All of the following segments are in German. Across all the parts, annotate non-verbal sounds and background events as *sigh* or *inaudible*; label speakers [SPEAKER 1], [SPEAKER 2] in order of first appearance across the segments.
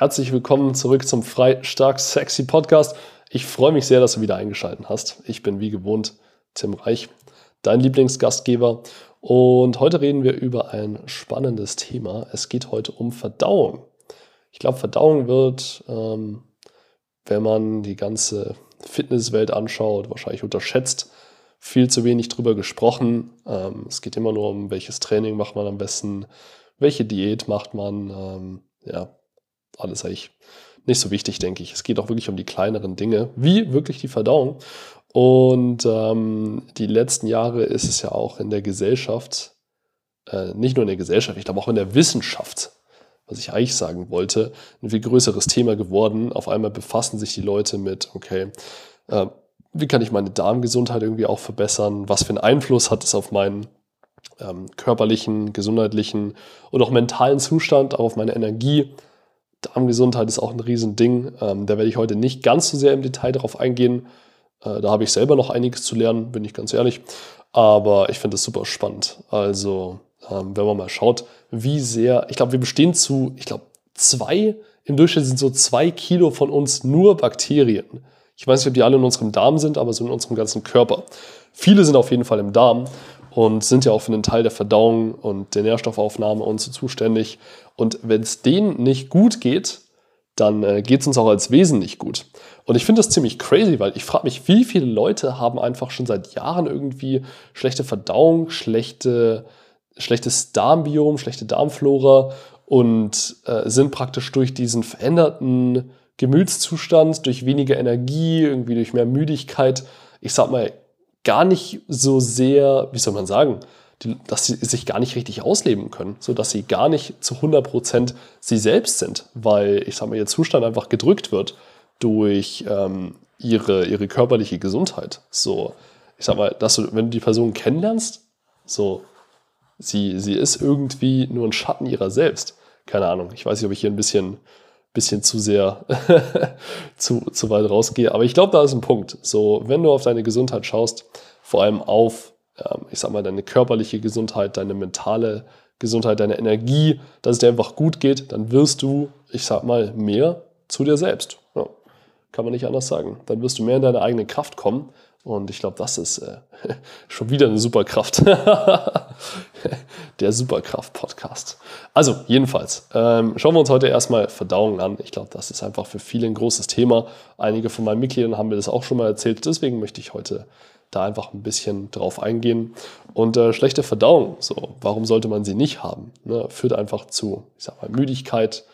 [SPEAKER 1] herzlich willkommen zurück zum Frei, Stark, Sexy Podcast. Ich freue mich sehr, dass du wieder eingeschaltet hast. Ich bin wie gewohnt Tim Reich, dein Lieblingsgastgeber. Und heute reden wir über ein spannendes Thema. Es geht heute um Verdauung. Ich glaube, Verdauung wird, ähm, wenn man die ganze Fitnesswelt anschaut, wahrscheinlich unterschätzt. Viel zu wenig drüber gesprochen. Ähm, es geht immer nur um, welches Training macht man am besten, welche Diät macht man. Ähm, ja, alles eigentlich nicht so wichtig, denke ich. Es geht auch wirklich um die kleineren Dinge, wie wirklich die Verdauung. Und ähm, die letzten Jahre ist es ja auch in der Gesellschaft, äh, nicht nur in der Gesellschaft, ich glaube auch in der Wissenschaft, was ich eigentlich sagen wollte, ein viel größeres Thema geworden. Auf einmal befassen sich die Leute mit, okay, äh, wie kann ich meine Darmgesundheit irgendwie auch verbessern? Was für einen Einfluss hat es auf meinen ähm, körperlichen, gesundheitlichen und auch mentalen Zustand, auch auf meine Energie? Darmgesundheit ist auch ein Riesending. Ähm, da werde ich heute nicht ganz so sehr im Detail darauf eingehen. Äh, da habe ich selber noch einiges zu lernen, bin ich ganz ehrlich. Aber ich finde es super spannend. Also, ähm, wenn man mal schaut, wie sehr, ich glaube, wir bestehen zu, ich glaube, zwei, im Durchschnitt sind so zwei Kilo von uns nur Bakterien. Ich weiß nicht, ob die alle in unserem Darm sind, aber so in unserem ganzen Körper. Viele sind auf jeden Fall im Darm und sind ja auch für den Teil der Verdauung und der Nährstoffaufnahme und so zuständig. Und wenn es denen nicht gut geht, dann äh, geht es uns auch als Wesen nicht gut. Und ich finde das ziemlich crazy, weil ich frage mich, wie viele Leute haben einfach schon seit Jahren irgendwie schlechte Verdauung, schlechte, schlechtes Darmbiom, schlechte Darmflora und äh, sind praktisch durch diesen veränderten Gemütszustand, durch weniger Energie, irgendwie durch mehr Müdigkeit, ich sag mal, gar nicht so sehr, wie soll man sagen, die, dass sie sich gar nicht richtig ausleben können, sodass sie gar nicht zu 100% sie selbst sind, weil, ich sag mal, ihr Zustand einfach gedrückt wird durch ähm, ihre, ihre körperliche Gesundheit. So, ich sag mal, dass du, wenn du die Person kennenlernst, so, sie, sie ist irgendwie nur ein Schatten ihrer selbst. Keine Ahnung, ich weiß nicht, ob ich hier ein bisschen, bisschen zu sehr *laughs* zu, zu weit rausgehe, aber ich glaube, da ist ein Punkt. So, wenn du auf deine Gesundheit schaust, vor allem auf ähm, ich sag mal, deine körperliche Gesundheit, deine mentale Gesundheit, deine Energie, dass es dir einfach gut geht, dann wirst du, ich sag mal, mehr zu dir selbst. Ja, kann man nicht anders sagen. Dann wirst du mehr in deine eigene Kraft kommen. Und ich glaube, das ist äh, *laughs* schon wieder eine Superkraft. *laughs* *laughs* Der Superkraft-Podcast. Also, jedenfalls, ähm, schauen wir uns heute erstmal Verdauung an. Ich glaube, das ist einfach für viele ein großes Thema. Einige von meinen Mitgliedern haben mir das auch schon mal erzählt. Deswegen möchte ich heute da einfach ein bisschen drauf eingehen. Und äh, schlechte Verdauung, so, warum sollte man sie nicht haben? Ne? Führt einfach zu, ich sag mal, Müdigkeit,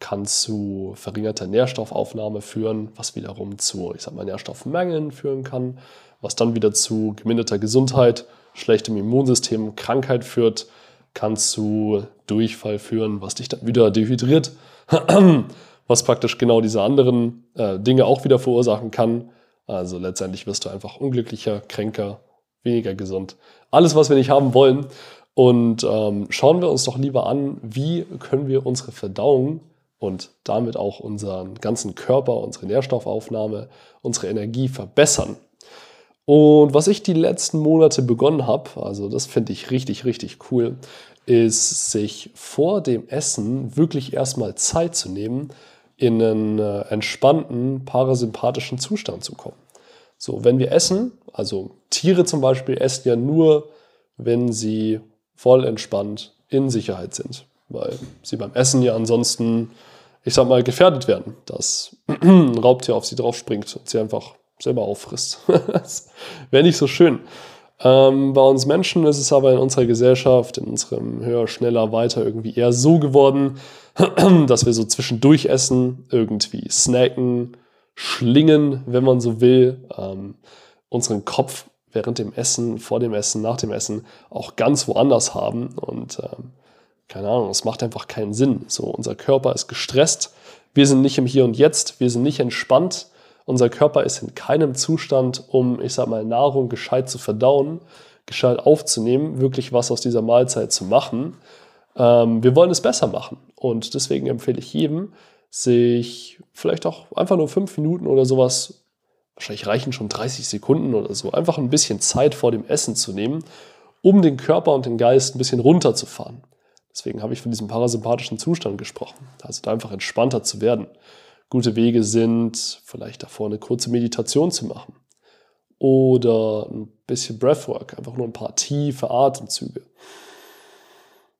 [SPEAKER 1] kann zu verringerter Nährstoffaufnahme führen, was wiederum zu, ich sag mal, Nährstoffmängeln führen kann, was dann wieder zu geminderter Gesundheit, schlechtem Immunsystem, Krankheit führt, kann zu Durchfall führen, was dich dann wieder dehydriert, *clears throat* was praktisch genau diese anderen äh, Dinge auch wieder verursachen kann also letztendlich wirst du einfach unglücklicher, kränker, weniger gesund. Alles, was wir nicht haben wollen. Und ähm, schauen wir uns doch lieber an, wie können wir unsere Verdauung und damit auch unseren ganzen Körper, unsere Nährstoffaufnahme, unsere Energie verbessern. Und was ich die letzten Monate begonnen habe, also das finde ich richtig, richtig cool, ist sich vor dem Essen wirklich erstmal Zeit zu nehmen, in einen äh, entspannten, parasympathischen Zustand zu kommen. So, wenn wir essen, also Tiere zum Beispiel essen ja nur, wenn sie voll entspannt in Sicherheit sind, weil sie beim Essen ja ansonsten, ich sag mal, gefährdet werden, dass *clears throat* ein Raubtier auf sie drauf springt und sie einfach selber auffrisst. *laughs* wäre nicht so schön. Ähm, bei uns Menschen ist es aber in unserer Gesellschaft, in unserem höher, schneller, weiter irgendwie eher so geworden, *clears throat* dass wir so zwischendurch essen, irgendwie snacken, schlingen, wenn man so will, ähm, unseren Kopf während dem Essen, vor dem Essen, nach dem Essen auch ganz woanders haben. Und ähm, keine Ahnung, es macht einfach keinen Sinn. So, unser Körper ist gestresst, wir sind nicht im Hier und Jetzt, wir sind nicht entspannt. Unser Körper ist in keinem Zustand, um, ich sag mal, Nahrung gescheit zu verdauen, gescheit aufzunehmen, wirklich was aus dieser Mahlzeit zu machen. Ähm, wir wollen es besser machen. Und deswegen empfehle ich jedem, sich vielleicht auch einfach nur fünf Minuten oder sowas, wahrscheinlich reichen schon 30 Sekunden oder so, einfach ein bisschen Zeit vor dem Essen zu nehmen, um den Körper und den Geist ein bisschen runterzufahren. Deswegen habe ich von diesem parasympathischen Zustand gesprochen. Also da einfach entspannter zu werden. Gute Wege sind, vielleicht davor eine kurze Meditation zu machen. Oder ein bisschen Breathwork, einfach nur ein paar tiefe Atemzüge.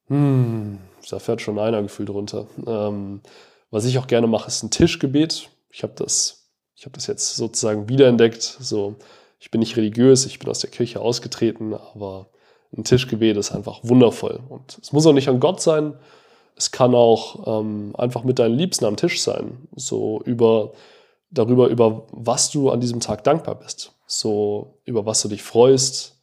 [SPEAKER 1] Hm, da fährt schon einer gefühlt runter. Ähm, was ich auch gerne mache, ist ein Tischgebet. Ich habe das, ich habe das jetzt sozusagen wiederentdeckt. So, ich bin nicht religiös, ich bin aus der Kirche ausgetreten, aber ein Tischgebet ist einfach wundervoll. Und es muss auch nicht an Gott sein. Es kann auch ähm, einfach mit deinen Liebsten am Tisch sein. So über, darüber, über was du an diesem Tag dankbar bist. So über was du dich freust,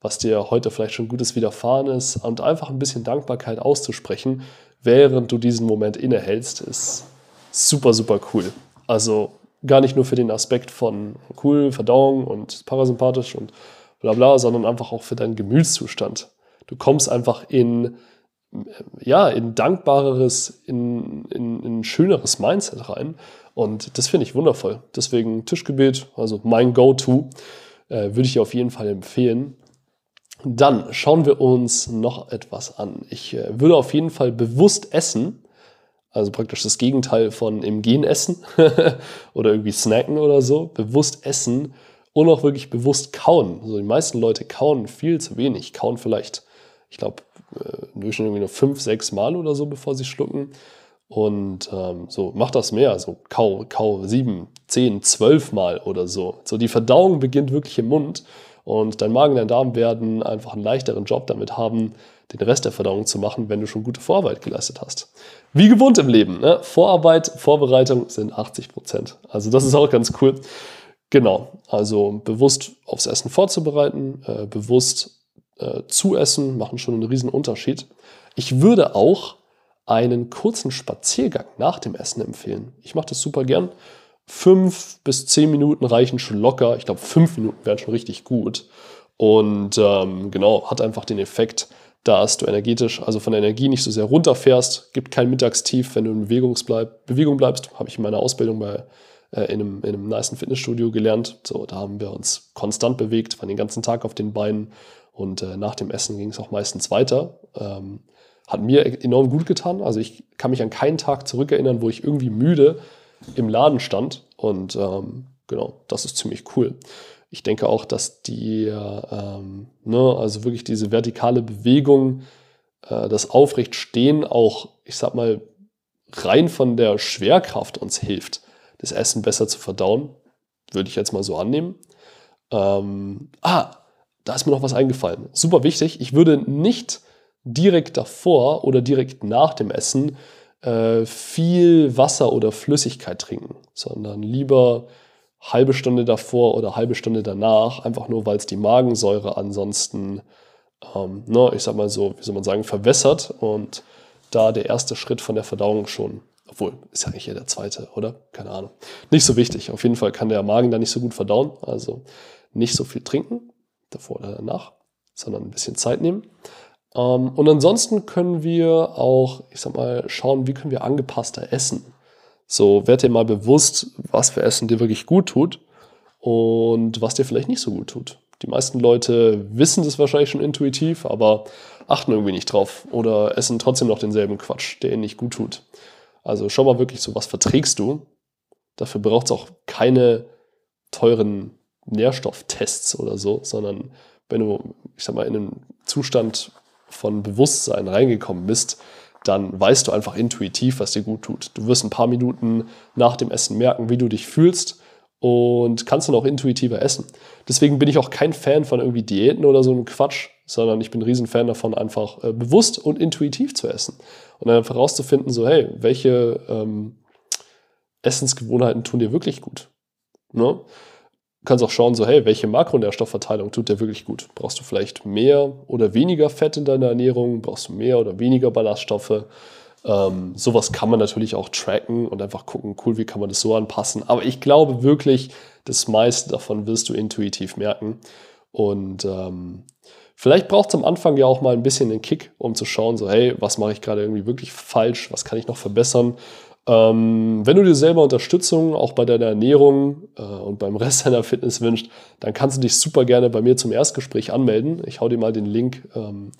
[SPEAKER 1] was dir heute vielleicht schon Gutes widerfahren ist. Und einfach ein bisschen Dankbarkeit auszusprechen, während du diesen Moment innehältst, ist super, super cool. Also gar nicht nur für den Aspekt von cool, Verdauung und parasympathisch und bla bla, sondern einfach auch für deinen Gemütszustand. Du kommst einfach in, ja, in dankbareres, in, in, in schöneres Mindset rein. Und das finde ich wundervoll. Deswegen Tischgebet, also mein Go-To, äh, würde ich auf jeden Fall empfehlen. Dann schauen wir uns noch etwas an. Ich äh, würde auf jeden Fall bewusst essen, also praktisch das Gegenteil von im Gehen essen *laughs* oder irgendwie snacken oder so. Bewusst essen und auch wirklich bewusst kauen. Also die meisten Leute kauen viel zu wenig, kauen vielleicht, ich glaube, äh, im Durchschnitt irgendwie nur fünf, sechs Mal oder so, bevor sie schlucken. Und ähm, so, mach das mehr, so kau, kau sieben, zehn, zwölf Mal oder so. So, die Verdauung beginnt wirklich im Mund und dein Magen, dein Darm werden einfach einen leichteren Job damit haben, den Rest der Verdauung zu machen, wenn du schon gute Vorarbeit geleistet hast. Wie gewohnt im Leben, ne? Vorarbeit, Vorbereitung sind 80 Prozent. Also das ist auch ganz cool. Genau, also bewusst aufs Essen vorzubereiten, äh, bewusst äh, zu essen, machen schon einen riesen Unterschied. Ich würde auch einen kurzen Spaziergang nach dem Essen empfehlen. Ich mache das super gern. Fünf bis zehn Minuten reichen schon locker. Ich glaube, fünf Minuten wären schon richtig gut. Und ähm, genau, hat einfach den Effekt, dass du energetisch, also von der Energie nicht so sehr runterfährst, gibt kein Mittagstief, wenn du in Bewegung bleibst. Habe ich in meiner Ausbildung bei äh, in, einem, in einem nice Fitnessstudio gelernt. So, da haben wir uns konstant bewegt, waren den ganzen Tag auf den Beinen und äh, nach dem Essen ging es auch meistens weiter. Ähm, hat mir enorm gut getan. Also ich kann mich an keinen Tag zurückerinnern, wo ich irgendwie müde im Laden stand. Und ähm, genau, das ist ziemlich cool. Ich denke auch, dass die, ähm, ne, also wirklich diese vertikale Bewegung, äh, das Aufrechtstehen auch, ich sag mal, rein von der Schwerkraft uns hilft das Essen besser zu verdauen. Würde ich jetzt mal so annehmen. Ähm, ah, da ist mir noch was eingefallen. Super wichtig. Ich würde nicht direkt davor oder direkt nach dem Essen äh, viel Wasser oder Flüssigkeit trinken, sondern lieber halbe Stunde davor oder halbe Stunde danach, einfach nur, weil es die Magensäure ansonsten, ähm, ne, ich sag mal so, wie soll man sagen, verwässert und da der erste Schritt von der Verdauung schon obwohl, ist ja eigentlich eher der zweite, oder? Keine Ahnung. Nicht so wichtig. Auf jeden Fall kann der Magen da nicht so gut verdauen. Also nicht so viel trinken, davor oder danach, sondern ein bisschen Zeit nehmen. Ähm, und ansonsten können wir auch, ich sag mal, schauen, wie können wir angepasster essen. So, werd dir mal bewusst, was für Essen dir wirklich gut tut und was dir vielleicht nicht so gut tut. Die meisten Leute wissen das wahrscheinlich schon intuitiv, aber achten irgendwie nicht drauf oder essen trotzdem noch denselben Quatsch, der ihnen nicht gut tut. Also schau mal wirklich so, was verträgst du. Dafür braucht es auch keine teuren Nährstofftests oder so, sondern wenn du, ich sag mal, in einen Zustand von Bewusstsein reingekommen bist, dann weißt du einfach intuitiv, was dir gut tut. Du wirst ein paar Minuten nach dem Essen merken, wie du dich fühlst und kannst dann auch intuitiver essen. Deswegen bin ich auch kein Fan von irgendwie Diäten oder so einem Quatsch, sondern ich bin ein Riesenfan davon, einfach äh, bewusst und intuitiv zu essen. Und dann einfach rauszufinden, so, hey, welche ähm, Essensgewohnheiten tun dir wirklich gut? Ne? Kannst auch schauen, so, hey, welche Makronährstoffverteilung tut dir wirklich gut? Brauchst du vielleicht mehr oder weniger Fett in deiner Ernährung? Brauchst du mehr oder weniger Ballaststoffe? Ähm, sowas kann man natürlich auch tracken und einfach gucken, cool, wie kann man das so anpassen. Aber ich glaube wirklich, das meiste davon wirst du intuitiv merken. Und ähm, vielleicht braucht es am Anfang ja auch mal ein bisschen den Kick, um zu schauen, so, hey, was mache ich gerade irgendwie wirklich falsch? Was kann ich noch verbessern? Ähm, wenn du dir selber Unterstützung auch bei deiner Ernährung äh, und beim Rest *laughs* deiner Fitness wünscht, dann kannst du dich super gerne bei mir zum Erstgespräch anmelden. Ich hau dir mal den Link ähm,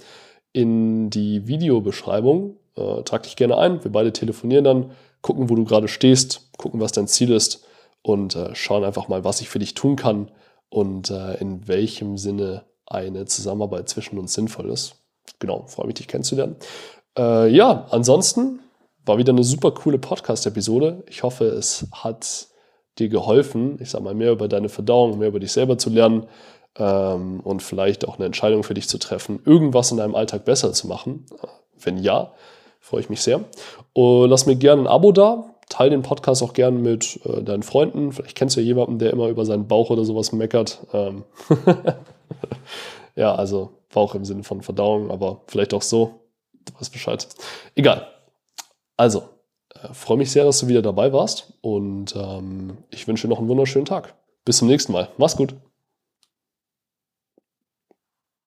[SPEAKER 1] in die Videobeschreibung. Äh, trag dich gerne ein. Wir beide telefonieren dann, gucken, wo du gerade stehst, gucken, was dein Ziel ist und äh, schauen einfach mal, was ich für dich tun kann und äh, in welchem Sinne eine Zusammenarbeit zwischen uns sinnvoll ist. Genau, freue mich, dich kennenzulernen. Äh, ja, ansonsten war wieder eine super coole Podcast-Episode. Ich hoffe, es hat dir geholfen, ich sag mal, mehr über deine Verdauung, mehr über dich selber zu lernen ähm, und vielleicht auch eine Entscheidung für dich zu treffen, irgendwas in deinem Alltag besser zu machen. Wenn ja, freue ich mich sehr. Und lass mir gerne ein Abo da. Teil den Podcast auch gerne mit äh, deinen Freunden. Vielleicht kennst du ja jemanden, der immer über seinen Bauch oder sowas meckert. Ähm *laughs* ja, also Bauch im Sinne von Verdauung, aber vielleicht auch so. Du weißt Bescheid. Egal. Also, äh, freue mich sehr, dass du wieder dabei warst und ähm, ich wünsche dir noch einen wunderschönen Tag. Bis zum nächsten Mal. Mach's gut.